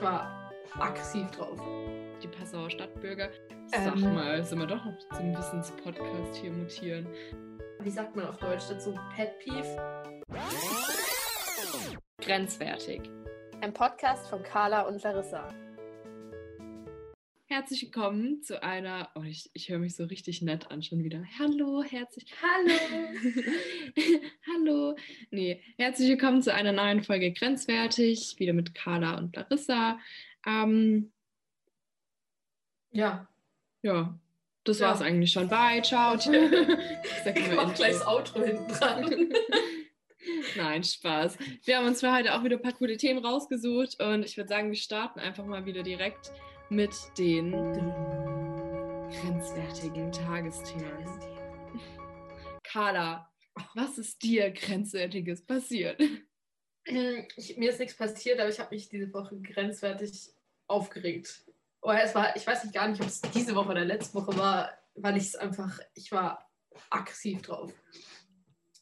Ich war aggressiv drauf. Die Passauer Stadtbürger. Sag ähm, mal, sind wir doch noch zum Wissenspodcast hier mutieren. Wie sagt man auf Deutsch dazu? Pet Peeve? Grenzwertig. Ein Podcast von Carla und Larissa. Herzlich willkommen zu einer, oh, ich, ich höre mich so richtig nett an schon wieder. Hallo, herzlich. Hallo. Hallo. Nee, herzlich willkommen zu einer neuen Folge Grenzwertig, wieder mit Carla und Larissa. Ähm, ja. Ja, das ja. es eigentlich schon. Bye, ciao. ich mach gleich das Outro hinten dran. Nein, Spaß. Wir haben uns für heute auch wieder ein paar coole Themen rausgesucht und ich würde sagen, wir starten einfach mal wieder direkt mit den grenzwertigen Tagesthemen. Carla, was ist dir grenzwertiges passiert? Ich, mir ist nichts passiert, aber ich habe mich diese Woche grenzwertig aufgeregt. Oh, es war, ich weiß nicht gar nicht, ob es diese Woche oder letzte Woche war, weil ich es einfach, ich war aggressiv drauf.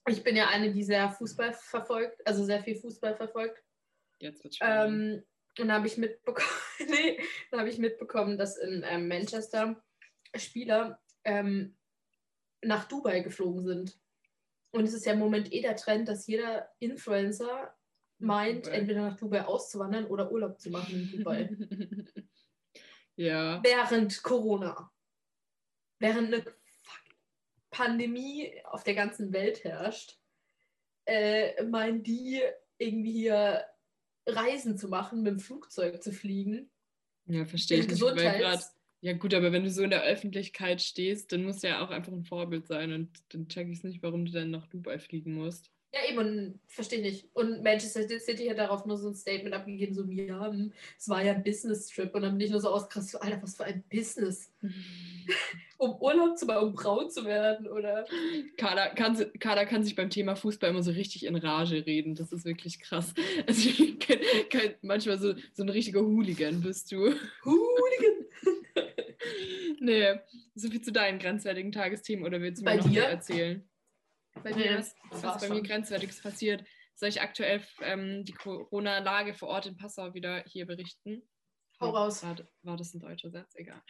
Ich bin ja eine, die sehr Fußball verfolgt, also sehr viel Fußball verfolgt. Jetzt wird's spannend. Ähm, und da habe ich mitbekommen, nee, da habe ich mitbekommen, dass in ähm, Manchester Spieler ähm, nach Dubai geflogen sind. Und es ist ja im Moment eh der Trend, dass jeder Influencer meint, Dubai. entweder nach Dubai auszuwandern oder Urlaub zu machen in Dubai. ja. Während Corona. Während eine Pandemie auf der ganzen Welt herrscht, äh, meinen die irgendwie hier Reisen zu machen, mit dem Flugzeug zu fliegen. Ja, verstehe ich nicht. Grad, ja gut, aber wenn du so in der Öffentlichkeit stehst, dann musst du ja auch einfach ein Vorbild sein und dann check ich es nicht, warum du dann nach Dubai fliegen musst. Ja, eben, verstehe nicht. Und Manchester City hat darauf nur so ein Statement abgegeben, so, ja, hm, es war ja ein Business-Trip. Und dann bin ich nur so auskrass, so, Alter, was für ein Business. um Urlaub zu machen, um braun zu werden, oder? Carla kann, Carla kann sich beim Thema Fußball immer so richtig in Rage reden. Das ist wirklich krass. Also kann, kann, manchmal so, so ein richtiger Hooligan bist du. Hooligan! nee, so viel zu deinen grenzwertigen Tagesthemen, oder willst du mir Bei noch dir? erzählen? Bei dir was, was bei mir grenzwertiges passiert. Soll ich aktuell ähm, die Corona-Lage vor Ort in Passau wieder hier berichten? Hau raus. War, war, das ein deutscher Satz? Egal.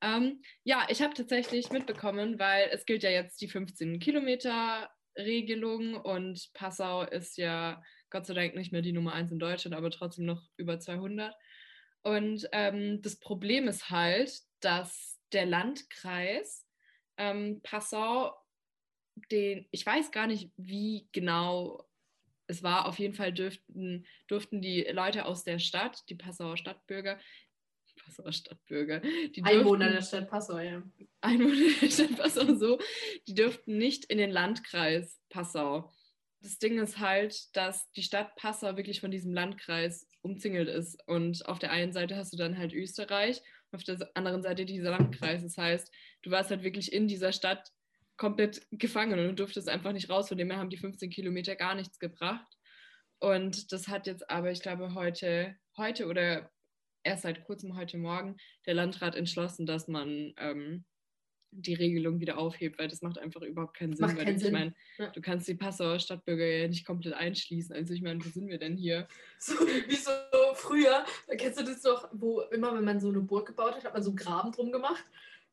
Ähm, ja, ich habe tatsächlich mitbekommen, weil es gilt ja jetzt die 15 Kilometer Regelung und Passau ist ja Gott sei Dank nicht mehr die Nummer 1 in Deutschland, aber trotzdem noch über 200. Und ähm, das Problem ist halt, dass der Landkreis ähm, Passau den, ich weiß gar nicht, wie genau es war. Auf jeden Fall dürften, durften die Leute aus der Stadt, die Passauer Stadtbürger, Passauer Stadtbürger, die dürften, Einwohner der Stadt Passau, ja. Einwohner der Stadt Passau, so, die dürften nicht in den Landkreis Passau. Das Ding ist halt, dass die Stadt Passau wirklich von diesem Landkreis umzingelt ist. Und auf der einen Seite hast du dann halt Österreich, auf der anderen Seite dieser Landkreis. Das heißt, du warst halt wirklich in dieser Stadt komplett gefangen und du durftest einfach nicht raus. Von dem her haben die 15 Kilometer gar nichts gebracht. Und das hat jetzt aber, ich glaube, heute, heute oder erst seit kurzem heute Morgen der Landrat entschlossen, dass man ähm, die Regelung wieder aufhebt, weil das macht einfach überhaupt keinen Sinn. Keinen ich meine, ja. du kannst die Passauer Stadtbürger ja nicht komplett einschließen. Also ich meine, wo sind wir denn hier? So wie so früher, da kennst du das doch, wo immer, wenn man so eine Burg gebaut hat, hat man so einen Graben drum gemacht.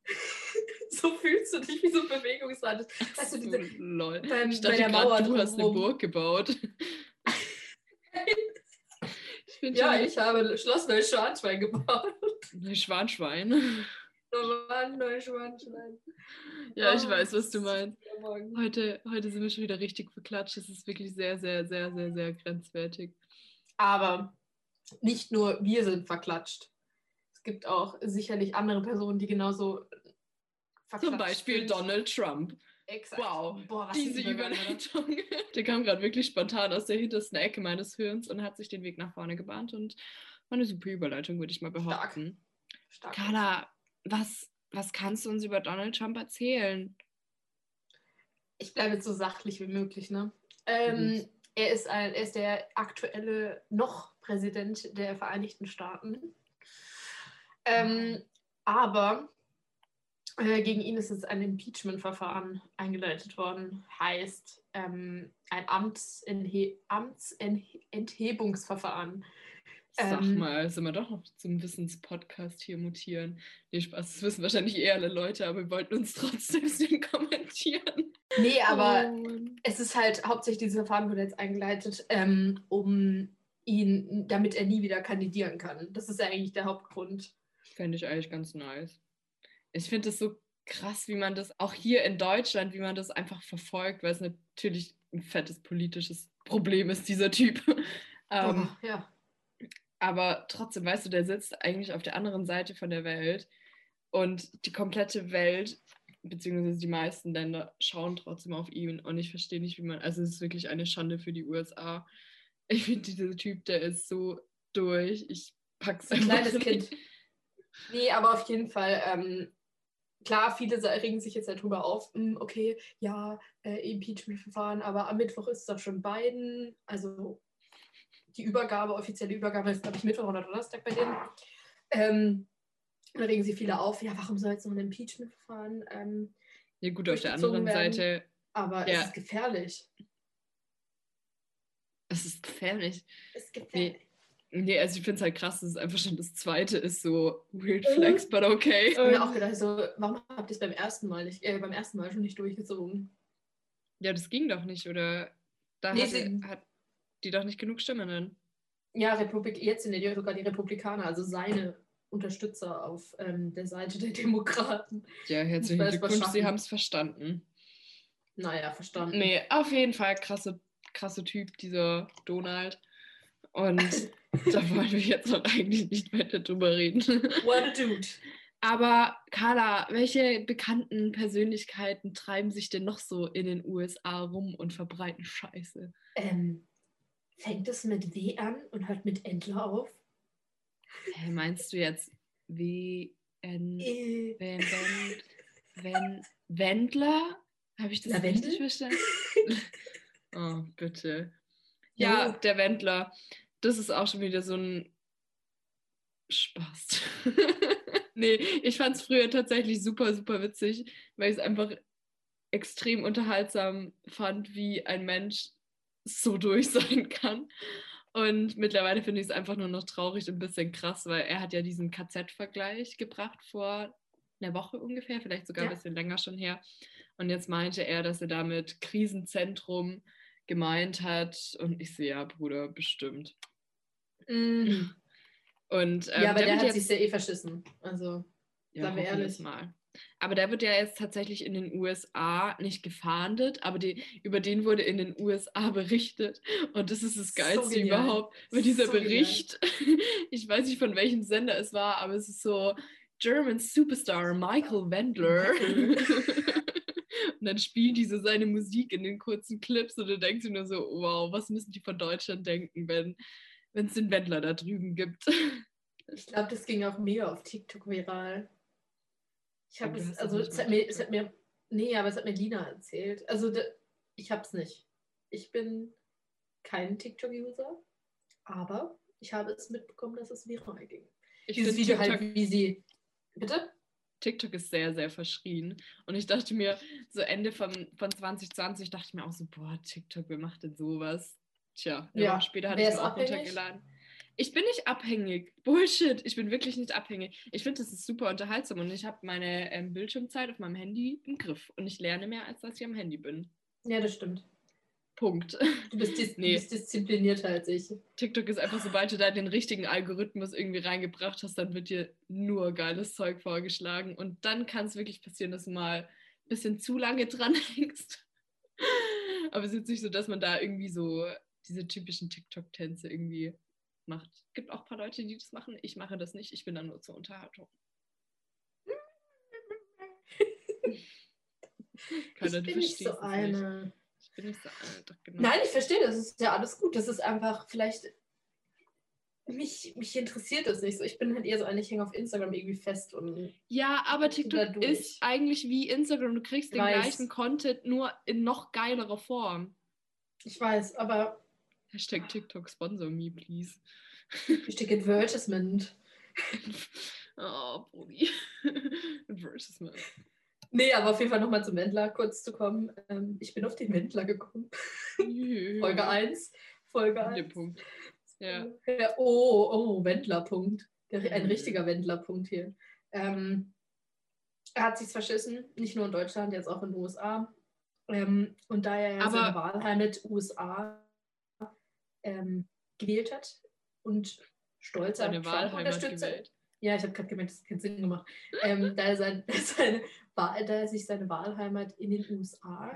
so fühlst du dich wie so ein Bewegungsrad. Weißt du, diese, lol. Beim, ich dachte gerade, du hast eine Burg gebaut. ich ja, ich habe Schloss Neuschwanstein gebaut. Neuschwanstein? Neuschwanstein. Ja, ich oh, weiß, was du meinst. Heute, heute sind wir schon wieder richtig verklatscht. Es ist wirklich sehr, sehr, sehr, sehr, sehr grenzwertig. Aber nicht nur wir sind verklatscht es gibt auch sicherlich andere Personen, die genauso Zum Beispiel sind. Donald Trump. Exakt. Wow, Boah, diese Überleitung. Der kam gerade wirklich spontan aus der hintersten Ecke meines Hirns und hat sich den Weg nach vorne gebahnt und war eine super Überleitung, würde ich mal behaupten. Stark. Stark. Carla, was, was kannst du uns über Donald Trump erzählen? Ich bleibe so sachlich wie möglich, ne? Ähm, mhm. er, ist ein, er ist der aktuelle noch Präsident der Vereinigten Staaten. Ähm, aber äh, gegen ihn ist jetzt ein Impeachment-Verfahren eingeleitet worden. Heißt, ähm, ein Amtsenthebungsverfahren. Sag Ähm, mal, sollen wir doch noch zum Wissenspodcast hier mutieren? Nee, Spaß, das wissen wahrscheinlich eher alle Leute, aber wir wollten uns trotzdem kommentieren. Nee, aber Oh es ist halt hauptsächlich dieses Verfahren wurde jetzt eingeleitet, ähm, um ihn, damit er nie wieder kandidieren kann. Das ist ja eigentlich der Hauptgrund. Fände ich eigentlich ganz nice. Ich finde es so krass, wie man das auch hier in Deutschland, wie man das einfach verfolgt, weil es natürlich ein fettes politisches Problem ist, dieser Typ. ähm, Aber, ja. aber trotzdem, weißt du, der sitzt eigentlich auf der anderen Seite von der Welt und die komplette Welt, beziehungsweise die meisten Länder, schauen trotzdem auf ihn und ich verstehe nicht, wie man, also es ist wirklich eine Schande für die USA. Ich finde, dieser Typ, der ist so durch. Ich pack's Ein einfach kleines. Kind. Nee, aber auf jeden Fall, ähm, klar, viele regen sich jetzt darüber auf, hm, okay, ja, äh, Impeachment-Verfahren, aber am Mittwoch ist es doch schon Biden, also die Übergabe, offizielle Übergabe ist, glaube ich, Mittwoch oder Donnerstag bei denen. Ähm, da regen sich viele auf, ja, warum soll jetzt noch ein Impeachment-Verfahren? Ähm, Ja gut, auf der anderen werden. Seite, aber Ja. es ist gefährlich. es ist gefährlich. Es ist gefährlich. Nee, also ich finde es halt krass, dass es einfach schon das zweite ist, so weird Mhm. flex, but okay. Ich habe mir auch gedacht, so, warum habt ihr es beim ersten Mal nicht, äh, beim ersten Mal schon nicht durchgezogen? Ja, das ging doch nicht, oder? Da Nee, sie- hat die doch nicht genug Stimmen dann. Ja, Republik, jetzt sind ja sogar die Republikaner, also seine Unterstützer auf ähm, der Seite der Demokraten. Ja, herzlichen Glückwunsch, sie haben es verstanden. Naja, verstanden. Nee, auf jeden Fall krasse, krasse Typ, dieser Donald. Und da wollen wir jetzt auch eigentlich nicht weiter drüber reden. What a dude. Aber Carla, welche bekannten Persönlichkeiten treiben sich denn noch so in den USA rum und verbreiten Scheiße? Ähm, fängt es mit W an und hört mit Entler auf? Hä, meinst du jetzt W, N, Wenn, wenn, wenn, Wendler? Habe ich das Lavendel? richtig verstanden? oh, bitte. Ja, Jo. der Wendler. Das ist auch schon wieder so ein Spaß. nee, ich fand es früher tatsächlich super, super witzig, weil ich es einfach extrem unterhaltsam fand, wie ein Mensch so durch sein kann. Und mittlerweile finde ich es einfach nur noch traurig und ein bisschen krass, weil er hat ja diesen KZ-Vergleich gebracht vor einer Woche ungefähr, vielleicht sogar Ja. ein bisschen länger schon her. Und jetzt meinte er, dass er damit Krisenzentrum gemeint hat. Und ich sehe ja, Bruder, bestimmt. mm. Und ähm, ja, aber der, wird hat jetzt, sich ja eh verschissen. Also, ja, sagen wir ehrlich. mal. Aber der wird ja jetzt tatsächlich in den USA nicht gefahndet, aber die, über den wurde in den USA berichtet. Und das ist das So Geilste genial. überhaupt. Weil dieser So genial. Bericht, ich weiß nicht von welchem Sender es war, aber es ist so German Superstar Michael Wendler. und dann spielen die so seine Musik in den kurzen Clips und du denkst dir nur so, wow, was müssen die von Deutschland denken, wenn es den Wendler da drüben gibt. ich glaube, das ging auch mega auf TikTok viral. Ich habe du es, also es hat, mir, es hat mir, nee, aber es hat mir Lina erzählt. Also da, ich habe es nicht. Ich bin kein TikTok-User, aber ich habe es mitbekommen, dass es viral ging. Ich Dieses Video TikTok, halt, wie sie, bitte? TikTok ist sehr, sehr verschrien. Und ich dachte mir, so Ende von, von 2020 dachte ich mir auch so, boah, TikTok, wer macht denn sowas? Tja, eine Ja, Woche später hatte ich es auch abhängig? runtergeladen. Ich bin nicht abhängig. Bullshit. Ich bin wirklich nicht abhängig. Ich finde, das ist super unterhaltsam und ich habe meine ähm, Bildschirmzeit auf meinem Handy im Griff. Und ich lerne mehr, als dass ich am Handy bin. Ja, das stimmt. Punkt. Du bist, dis Nee. du bist disziplinierter als ich. TikTok ist einfach, sobald du da den richtigen Algorithmus irgendwie reingebracht hast, dann wird dir nur geiles Zeug vorgeschlagen. Und dann kann es wirklich passieren, dass du mal ein bisschen zu lange dran hängst. Aber es ist jetzt nicht so, dass man da irgendwie so diese typischen TikTok-Tänze irgendwie macht. Es gibt auch ein paar Leute, die das machen. Ich mache das nicht. Ich bin dann nur zur Unterhaltung. Keiner, ich bin nicht so eine. Ich bin nicht so. Doch, genau. Nein, ich verstehe das. Ist ja alles gut. Das ist einfach vielleicht. Mich, mich interessiert das nicht so. Ich bin halt eher so eine, ich hänge auf Instagram irgendwie fest und. Ja, aber TikTok ist eigentlich wie Instagram. Du kriegst den Weiß. gleichen Content nur in noch geilerer Form. Ich weiß, aber Hashtag TikTok sponsor me, please. stecke Advertisement. oh, Brudi. Advertisement. Nee, aber auf jeden Fall nochmal zum Wendler kurz zu kommen. Ähm, ich bin auf den Wendler gekommen. Folge 1. Folge 1. Punkt. Ja. Ja, oh, oh, Wendlerpunkt. Ein Mhm. richtiger Wendlerpunkt hier. Ähm, er hat sich's verschissen, nicht nur in Deutschland, jetzt auch in den USA. Ähm, und da er ja Aber- seine Wahlheimat USA ähm, gewählt hat und stolzer Seine Wahlheimat Trump-Unterstützer gewählt. Ja, ich habe gerade gemerkt, das hat keinen Sinn gemacht. Ähm, da, er sein, seine, da er sich seine Wahlheimat in den USA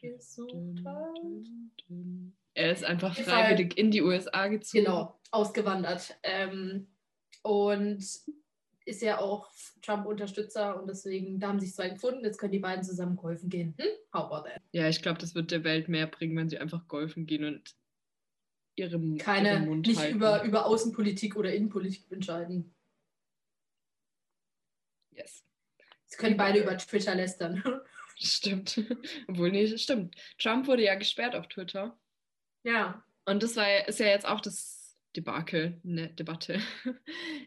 gesucht hat. Er ist einfach freiwillig in die USA gezogen. Genau, ausgewandert. Ähm, und ist ja auch Trump-Unterstützer und deswegen, da haben sich zwei gefunden, jetzt können die beiden zusammen golfen gehen. Hm? How about that? Ja, ich glaube, das wird der Welt mehr bringen, wenn sie einfach golfen gehen und ihrem Keine, ihren Mund nicht halten. über, über Außenpolitik oder Innenpolitik entscheiden. Yes. Sie können beide über Twitter lästern. Stimmt. Obwohl, nee, stimmt. Trump wurde ja gesperrt auf Twitter. ja. Und das war, ja- ist ja jetzt auch das Debakel, ne, Debatte.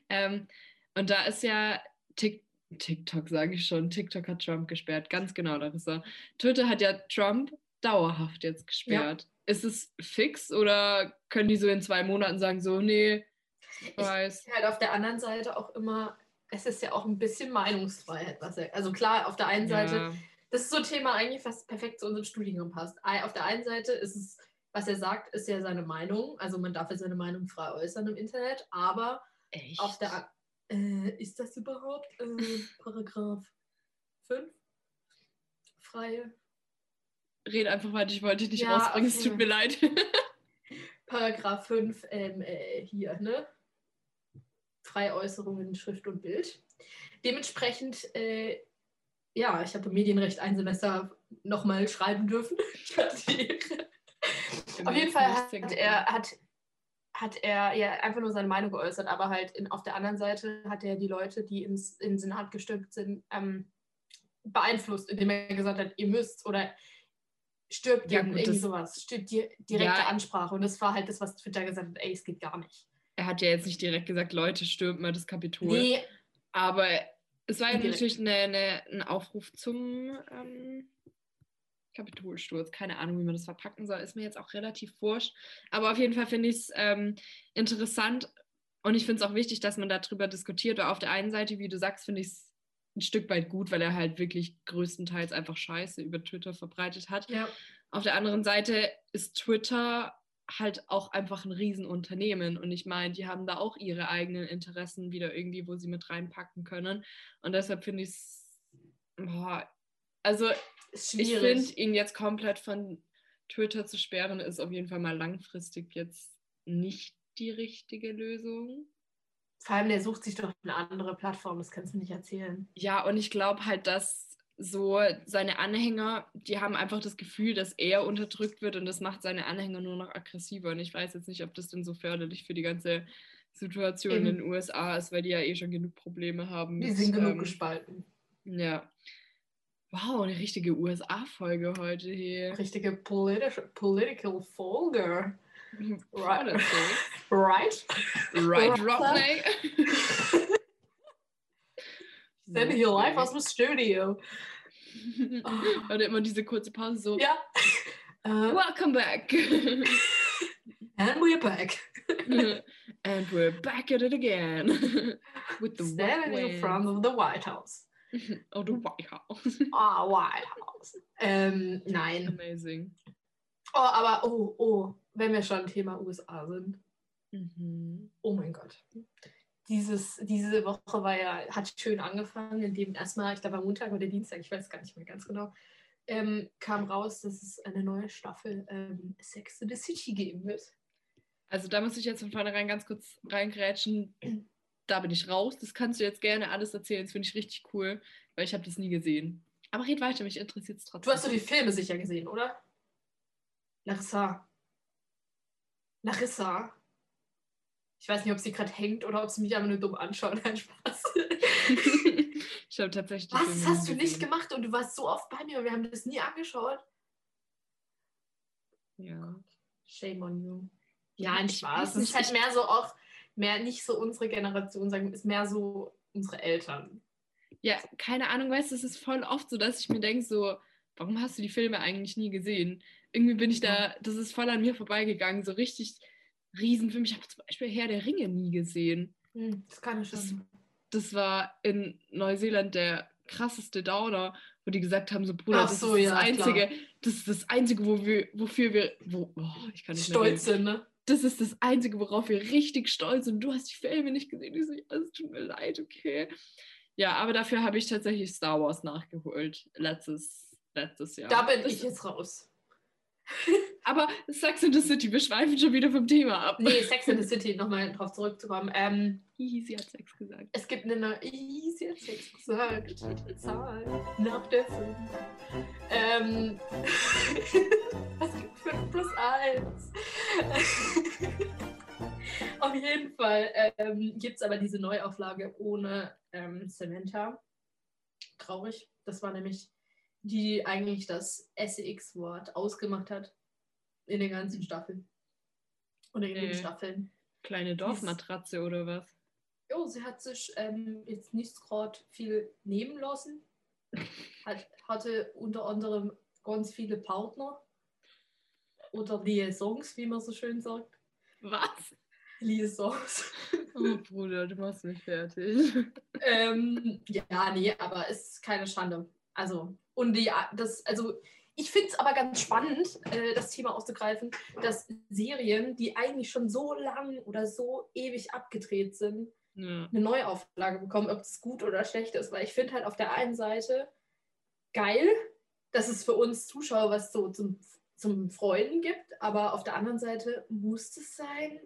ähm, und da ist ja Tik TikTok, sage ich schon, TikTok hat Trump gesperrt, ganz genau, Larissa. Twitter hat ja Trump dauerhaft jetzt gesperrt. Ist es fix oder können die so in zwei Monaten sagen, so, nee, ich weiß. halt auf der anderen Seite auch immer, es ist ja auch ein bisschen Meinungsfreiheit. Was er, also klar, auf der einen Seite, Ja, das ist so ein Thema eigentlich, was perfekt zu unserem Studiengang passt. Auf der einen Seite ist es, was er sagt, ist ja seine Meinung. Also man darf ja seine Meinung frei äußern im Internet, aber echt? auf der äh, ist das überhaupt äh, Paragraph 5? Freie. Red einfach weiter, ich wollte dich nicht Ja, rausbringen, es okay. tut mir leid. Paragraph 5 ähm, äh, hier, ne? Freiäußerung in Schrift und Bild. Dementsprechend, äh, ja, ich habe Medienrecht ein Semester nochmal schreiben dürfen. Ehre. Auf jeden Fall hat er, hat, hat er ja einfach nur seine Meinung geäußert, aber halt in, auf der anderen Seite hat er die Leute, die ins, in den Senat gestimmt sind, ähm, beeinflusst, indem er gesagt hat, ihr müsst oder stirbt Ja, gut, irgendwie sowas, stirbt die direkte Ja. Ansprache. Und das war halt das, was Twitter gesagt hat, ey, es geht gar nicht. Er hat ja jetzt nicht direkt gesagt, Leute, stürmt mal das Kapitol. Nee, Aber es war ja Indirekt. natürlich eine, eine, ein Aufruf zum ähm, Kapitolsturz. Keine Ahnung, wie man das verpacken soll. Ist mir jetzt auch relativ wurscht. Aber auf jeden Fall finde ich es ähm, interessant und ich finde es auch wichtig, dass man darüber diskutiert. Weil auf der einen Seite, wie du sagst, finde ich es ein Stück weit gut, weil er halt wirklich größtenteils einfach Scheiße über Twitter verbreitet hat. ja. Auf der anderen Seite ist Twitter halt auch einfach ein Riesenunternehmen und ich meine, die haben da auch ihre eigenen Interessen wieder irgendwie, wo sie mit reinpacken können und deshalb finde ich es, also ich finde, ihn jetzt komplett von Twitter zu sperren, ist auf jeden Fall mal langfristig jetzt nicht die richtige Lösung. Vor allem, der sucht sich doch eine andere Plattform, das kannst du nicht erzählen. Ja, und ich glaube halt, dass so seine Anhänger, die haben einfach das Gefühl, dass er unterdrückt wird und das macht seine Anhänger nur noch aggressiver. Und ich weiß jetzt nicht, ob das denn so förderlich für die ganze Situation Eben. in den USA ist, weil die ja eh schon genug Probleme haben. Die sind genug ähm, gespalten. Ja. Wow, eine richtige USA-Folge heute hier. Richtige politi political Folge. Right. Right? Right. Rodney. Sende hier live aus dem Studio. Und immer diese kurze Pause so. Ja. Uh, Welcome back. and we're back. and we're back at it again. With the Standing in front of the White House. Oh, the White House. Ah, White House. Ähm, nein. Amazing. Oh, aber, oh, oh, wenn wir schon Thema USA sind. Mhm. Oh mein Gott. Dieses, diese Woche war ja, hat schön angefangen, indem erstmal, ich glaube am Montag oder Dienstag, ich weiß gar nicht mehr ganz genau, ähm, kam raus, dass es eine neue Staffel ähm, Sex in the City geben wird. Also da muss ich jetzt von vornherein ganz kurz reingrätschen. Da bin ich raus. Das kannst du jetzt gerne alles erzählen. Das finde ich richtig cool, weil ich habe das nie gesehen. Aber red weiter, mich interessiert es trotzdem. Du hast doch die Filme sicher gesehen, oder? Larissa. Larissa. Ich weiß nicht, ob sie gerade hängt oder ob sie mich einfach nur dumm anschaut. Nein, Spaß. ich habe tatsächlich Was hast du nicht gemacht und du warst so oft bei mir und wir haben das nie angeschaut? Ja. Shame on you. Ja, ein Spaß. Es ist halt mehr so auch, mehr nicht so unsere Generation, sagen, ist mehr so unsere Eltern. Ja, keine Ahnung, weißt du, es ist voll oft so, dass ich mir denke, so, warum hast du die Filme eigentlich nie gesehen? Irgendwie bin ich da, das ist voll an mir vorbeigegangen, so richtig Riesenfilm. Ich habe zum Beispiel Herr der Ringe nie gesehen. Hm, das kann ich schon. Das war in Neuseeland der krasseste Downer, wo die gesagt haben, so Bruder, das so, ist das ja, Einzige, das ist das Einzige, wo wir, wofür wir, wo, oh, ich kann nicht Stolz sind, ne? Das ist das Einzige, worauf wir richtig stolz sind. Du hast die Filme nicht gesehen. Ich so, ja, es tut mir leid, okay. Ja, aber dafür habe ich tatsächlich Star Wars nachgeholt. Letztes, letztes Jahr. Da bin Das- ich jetzt raus. Aber Sex in the City, wir schweifen schon wieder vom Thema ab. Nee, Sex in the City, nochmal drauf zurückzukommen. Ähm, Hihi, sie hat Sex gesagt. es gibt eine neue. Ih, Sie hat Sex gesagt. Zahl nach der 5. Ähm, es gibt 5 plus 1. Auf jeden Fall ähm, gibt es aber diese Neuauflage ohne ähm, Samantha. Traurig. Das war nämlich die, eigentlich das SEX-Wort ausgemacht hat in den ganzen Staffeln. Oder in den Nee. Staffeln. Kleine Dorfmatratze oder was? Jo, sie hat sich ähm, jetzt nicht gerade viel nehmen lassen. Hat, hatte unter anderem ganz viele Partner. Oder Liaisons, wie man so schön sagt. Was? Liaisons. Oh Bruder, du machst mich fertig. ähm, ja, nee, aber es ist keine Schande. Also, und die, das, also, ich finde es aber ganz spannend, äh, das Thema aufzugreifen, dass Serien, die eigentlich schon so lang oder so ewig abgedreht sind, Ja. eine Neuauflage bekommen, ob es gut oder schlecht ist. Weil ich finde halt auf der einen Seite geil, dass es für uns Zuschauer was so zum, zum Freuden gibt, aber auf der anderen Seite muss es sein,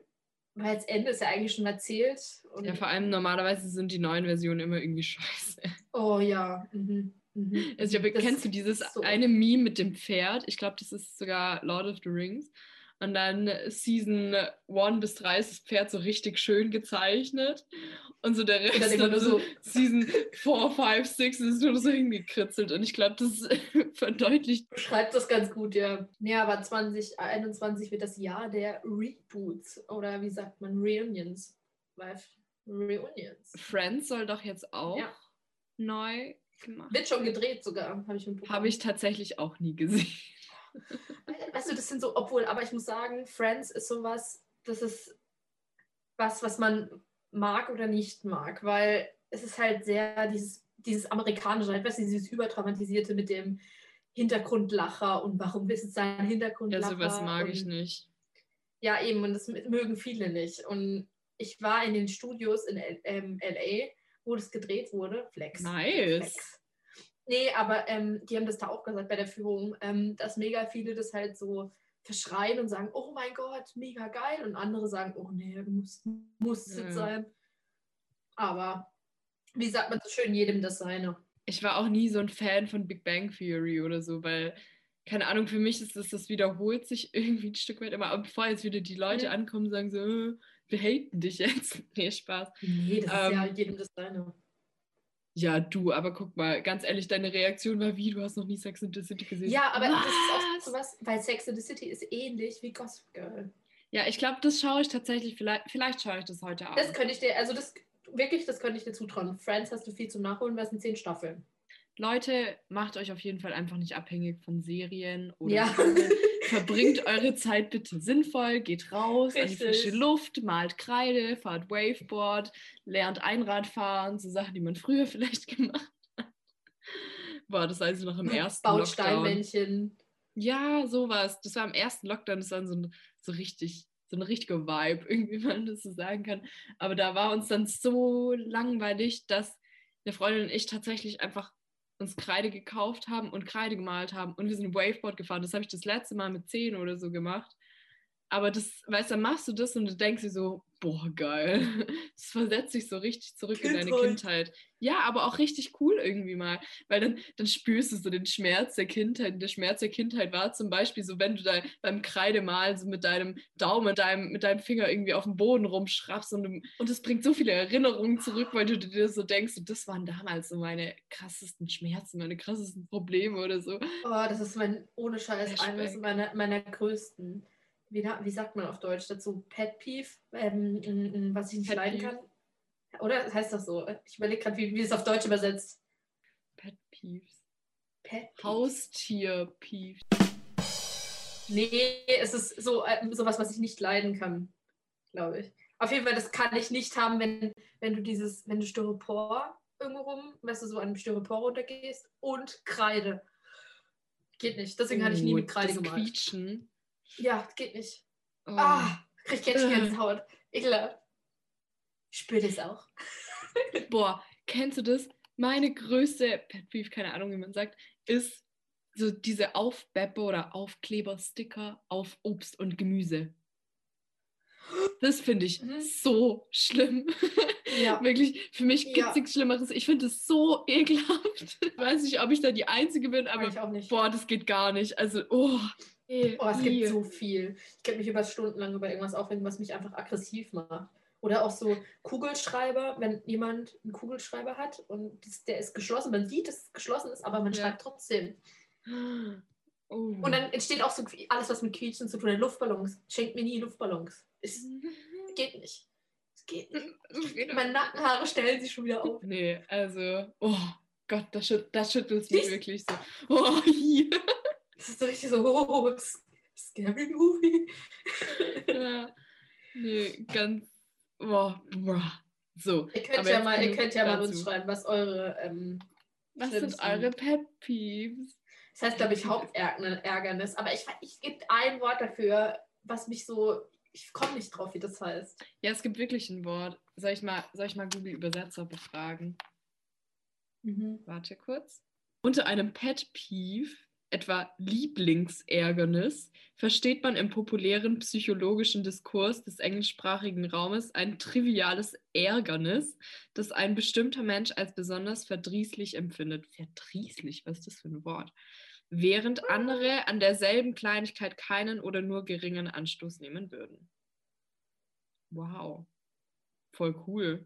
weil das Ende ist ja eigentlich schon erzählt. Und, ja, vor allem normalerweise sind die neuen Versionen immer irgendwie scheiße. oh ja. Mhm. Mhm. Also, ich Das kennst du dieses so. eine Meme mit dem Pferd? Ich glaube, das ist sogar Lord of the Rings. Und dann Season 1 bis 3 ist das Pferd so richtig schön gezeichnet. Und so der Rest dann nur so so, Season 4, 5, 6 ist nur so hingekritzelt. Und ich glaube, das verdeutlicht. beschreibt das ganz gut, ja. Ja, aber 2021 wird das Jahr der Reboots oder wie sagt man, Reunions. Weil Reunions. Friends soll doch jetzt auch Ja. neu gemacht Wird schon gedreht sogar, habe ich mitbekommen. Habe ich tatsächlich auch nie gesehen. Weißt du, das sind so, obwohl, aber ich muss sagen, Friends ist sowas, das ist was, was man mag oder nicht mag, weil es ist halt sehr dieses, dieses amerikanische, halt, weißt du, dieses übertraumatisierte mit dem Hintergrundlacher und warum ist es sein Ja, Hintergrundlacher? sowas mag und, ich nicht. Ja, eben, und das mögen viele nicht. Und ich war in den Studios in L ähm, LA, wo das gedreht wurde. Flex. Nice. Flex. Nee, aber ähm, die haben das da auch gesagt bei der Führung, ähm, dass mega viele das halt so verschreien und sagen, oh mein Gott, mega geil. Und andere sagen, oh nee, muss, muss Ja. es sein. Aber wie sagt man so schön, jedem das seine. Ich war auch nie so ein Fan von Big Bang Theory oder so, weil, keine Ahnung, für mich ist das, das wiederholt sich irgendwie ein Stück weit immer. Aber bevor jetzt wieder die Leute Mhm. ankommen und sagen so, äh, wir haten dich jetzt. Nee, Spaß. Nee, das ist ja Ähm, jedem das seine. Ja, du, aber guck mal, ganz ehrlich, deine Reaktion war wie, du hast noch nie Sex in the City gesehen. Ja, aber das ist auch Was? so was, weil Sex in the City ist ähnlich wie Gossip Girl. Ja, ich glaube, das schaue ich tatsächlich, vielleicht, vielleicht schaue ich das heute Abend. Das könnte ich dir, also das wirklich, das könnte ich dir zutrauen. Friends hast du viel zum Nachholen, weil es sind zehn Staffeln. Leute, macht euch auf jeden Fall einfach nicht abhängig von Serien oder Ja. Verbringt eure Zeit bitte sinnvoll, geht raus an die Richtig. frische Luft, malt Kreide, fahrt Waveboard, lernt Einrad fahren, so Sachen, die man früher vielleicht gemacht hat. Boah, das weiß ich noch im ersten Baut Lockdown. Steinmännchen. Ja, sowas. Das war im ersten Lockdown, das war so, ein, so richtig, so ein richtiger Vibe, irgendwie, man das so sagen kann. Aber da war uns dann so langweilig, dass eine Freundin und ich tatsächlich einfach uns Kreide gekauft haben und Kreide gemalt haben und wir sind Waveboard gefahren. Das habe ich das letzte Mal mit 10 oder so gemacht. Aber das, weißt du, dann machst du das und du denkst dir so, boah, geil. Das versetzt dich so richtig zurück in deine Kindheit. Kindheit. Ja, aber auch richtig cool irgendwie mal. Weil dann, dann spürst du so den Schmerz der Kindheit. Und der Schmerz der Kindheit war zum Beispiel so, wenn du da beim Kreidemalen so mit deinem Daumen, mit deinem, mit deinem Finger irgendwie auf dem Boden rumschrappst und, du- und es bringt so viele Erinnerungen zurück, weil du dir so denkst, das waren damals so meine krassesten Schmerzen, meine krassesten Probleme oder so. Oh, das ist mein, ohne Scheiß, eines meiner, meiner größten, wie, wie sagt man auf Deutsch dazu? Pet Peeve, ähm, was ich nicht Pet leiden kann. Oder heißt das so? Ich überlege gerade, wie, wie es auf Deutsch übersetzt. Pet Peeves. Pet. Haustier Peeves. Nee, es ist so äh, sowas, was ich nicht leiden kann. glaube ich. Auf jeden Fall, das kann ich nicht haben, wenn, wenn du dieses, wenn du Styropor irgendwo rum, weißt du, so an Styropor runtergehst und Kreide. Geht nicht. Deswegen hatte ich nie mit Kreide Oh, das gemalt. Quietschen. Ja, geht nicht. Oh. Ah, krieg jetzt die ganze Haut. Ekelhaft. Spür das auch. Boah, kennst du das? Meine größte Pet Peeve, keine Ahnung, wie man sagt, ist so diese Aufbeppe oder Aufkleber-Sticker auf Obst und Gemüse. Das finde ich Mhm. so schlimm. Ja. Wirklich, für mich gibt es Ja. nichts Schlimmeres. Ich finde es so ekelhaft. Ich weiß nicht, ob ich da die Einzige bin, aber ich auch nicht. boah, das geht gar nicht. Also, oh. Oh, es gibt so viel. Ich könnte mich über Stunden lang über irgendwas aufregen, was mich einfach aggressiv macht. Oder auch so Kugelschreiber, wenn jemand einen Kugelschreiber hat und der ist geschlossen, man sieht, dass es geschlossen ist, aber man Ja. schreibt trotzdem. Oh. Und dann entsteht auch so alles, was mit Quietschen zu tun hat. Luftballons. Schenkt mir nie Luftballons. Es geht nicht. Es geht nicht. Meine Nackenhaare stellen sich schon wieder auf. Nee, also, oh Gott, das, schüt das schüttelt mich wirklich so. Oh, hier. Das ist so richtig so, oh, scary movie. Ja. Nee, ganz, boah, boah. So, Ihr könnt aber ja mal, ihr könnt ja mal uns schreiben, was eure ähm, Was sind eure Pet Peeves? Das heißt, glaube ich, Hauptärgernis. Aber ich, ich gebe ein Wort dafür, was mich so. Ich komme nicht drauf, wie das heißt. Ja, es gibt wirklich ein Wort. Soll ich mal, soll ich mal Google Übersetzer befragen? Warte kurz. Unter einem Pet Peeve, etwa Lieblingsärgernis, versteht man im populären psychologischen Diskurs des englischsprachigen Raumes ein triviales Ärgernis, das ein bestimmter Mensch als besonders verdrießlich empfindet. Verdrießlich, was ist das für ein Wort? Während andere an derselben Kleinigkeit keinen oder nur geringen Anstoß nehmen würden. Wow. Voll cool.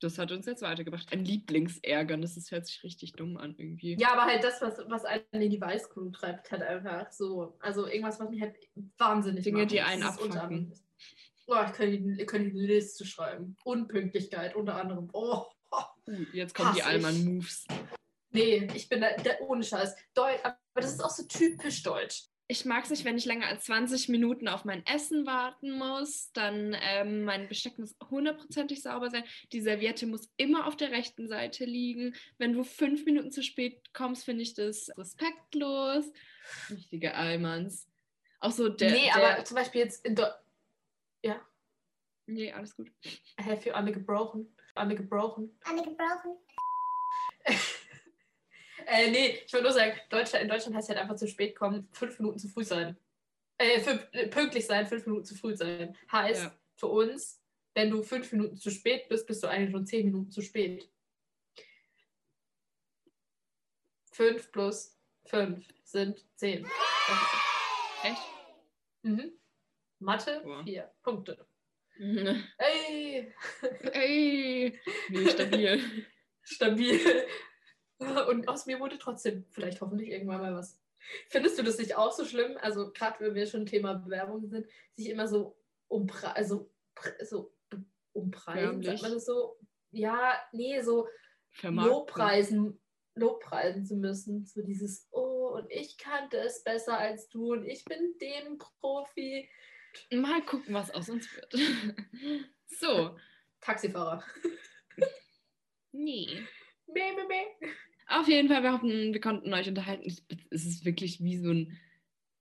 Das hat uns jetzt weitergebracht. Ein Lieblingsärgernis, das hört sich richtig dumm an irgendwie. Ja, aber halt das, was, was einen in die Weißglut treibt, halt einfach so. Also irgendwas, was mich halt wahnsinnig Dinge, macht. die einen abfacken. Oh, ich könnte die, könnte die Liste schreiben. Unpünktlichkeit unter anderem. Oh. Uh, jetzt kommen die Hass ich. Nee, ich bin da, da ohne Scheiß. Deutsch, aber das ist auch so typisch deutsch. Ich mag es nicht, wenn ich länger als 20 Minuten auf mein Essen warten muss. Dann ähm, mein Besteck muss hundertprozentig sauber sein. Die Serviette muss immer auf der rechten Seite liegen. Wenn du fünf Minuten zu spät kommst, finde ich das respektlos. Richtige Allmanns. Auch so der. nee, der, aber zum Beispiel jetzt in Deutsch. Nee, alles gut. Have you alle gebrochen? Alle gebrochen? Alle gebrochen. Äh, nee, ich wollte nur sagen, Deutschland, in Deutschland heißt halt einfach zu spät kommen, fünf Minuten zu früh sein. Äh, fünf, äh, pünktlich sein, fünf Minuten zu früh sein. Heißt Ja. für uns, wenn du fünf Minuten zu spät bist, bist du eigentlich schon zehn Minuten zu spät. Fünf plus fünf sind zehn. Echt? Mhm. Mathe, Boah. vier Punkte. Ey, Ey, nee, stabil. stabil. Und aus mir wurde trotzdem vielleicht hoffentlich irgendwann mal was. Findest du das nicht auch so schlimm? Also gerade wenn wir schon Thema Bewerbung sind, sich immer so umpre also so umpreisen, sagt man das so? Ja, nee, so Vermarkten. Lobpreisen, Lobpreisen zu müssen. So dieses, oh, und ich kannte es besser als du und ich bin dem Profi. Mal gucken, was aus uns wird. so. Taxifahrer. Nee. Meh, meh, meh. Auf jeden Fall, wir hoffen, wir konnten euch unterhalten. Es ist wirklich wie so ein.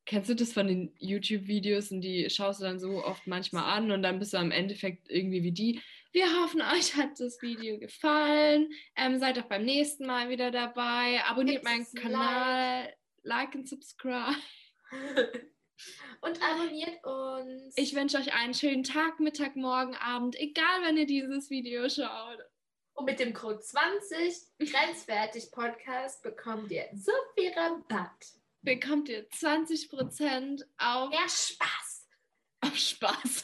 Kennst du das von den YouTube-Videos und die schaust du dann so oft manchmal an und dann bist du am Endeffekt irgendwie wie die. Wir hoffen, euch hat das Video gefallen. Ähm, seid auch beim nächsten Mal wieder dabei. Abonniert Gibt's meinen ein Kanal. Like und subscribe. Und abonniert uns. Ich wünsche euch einen schönen Tag, Mittag, Morgen, Abend, egal wann ihr dieses Video schaut. Und mit dem Code 20 Grenzwertig Podcast bekommt ihr so viel Rabatt. Bekommt ihr 20% auf Mehr Spaß. Auf Spaß.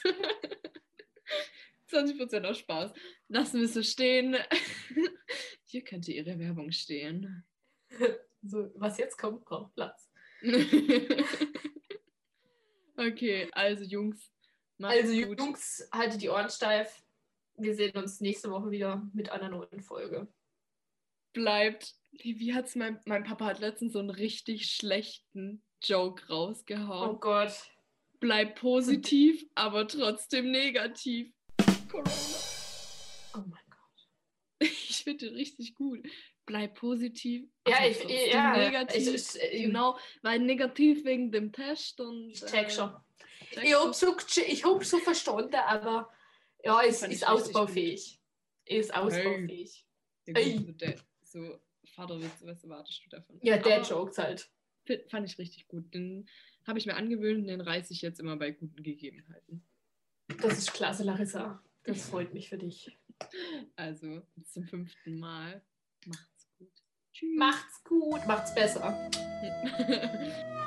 20% auf Spaß. Lassen wir es so stehen. Hier könnte Ihre Werbung stehen. So, was jetzt kommt, braucht Platz. okay, also Jungs. Also gut. Jungs, haltet die Ohren steif. Wir sehen uns nächste Woche wieder mit einer neuen Folge. Bleibt. Wie, hat's mein, mein Papa hat letztens so einen richtig schlechten Joke Oh rausgehauen. Gott. Bleib positiv, aber trotzdem negativ. Corona. Oh mein Gott. Ich finde den richtig gut. Bleib positiv. Ja, aber ich, ja, negativ. ich, ich, genau, weil negativ wegen dem Test und. ich check schon. check Ich habe so, hab so verstanden, aber ja, ist richtig ausbaufähig. Ist ausbaufähig. Ja, Ey. gut, so, der, so Vaterwitz, was erwartest du davon? Ja, der Aber Jokes halt. Fand ich richtig gut. Den habe ich mir angewöhnt und den reiße ich jetzt immer bei guten Gegebenheiten. Das ist klasse, Larissa. Das freut mich für dich. Also, bis zum fünften Mal. Macht's gut. Tschüss. Macht's gut, macht's besser.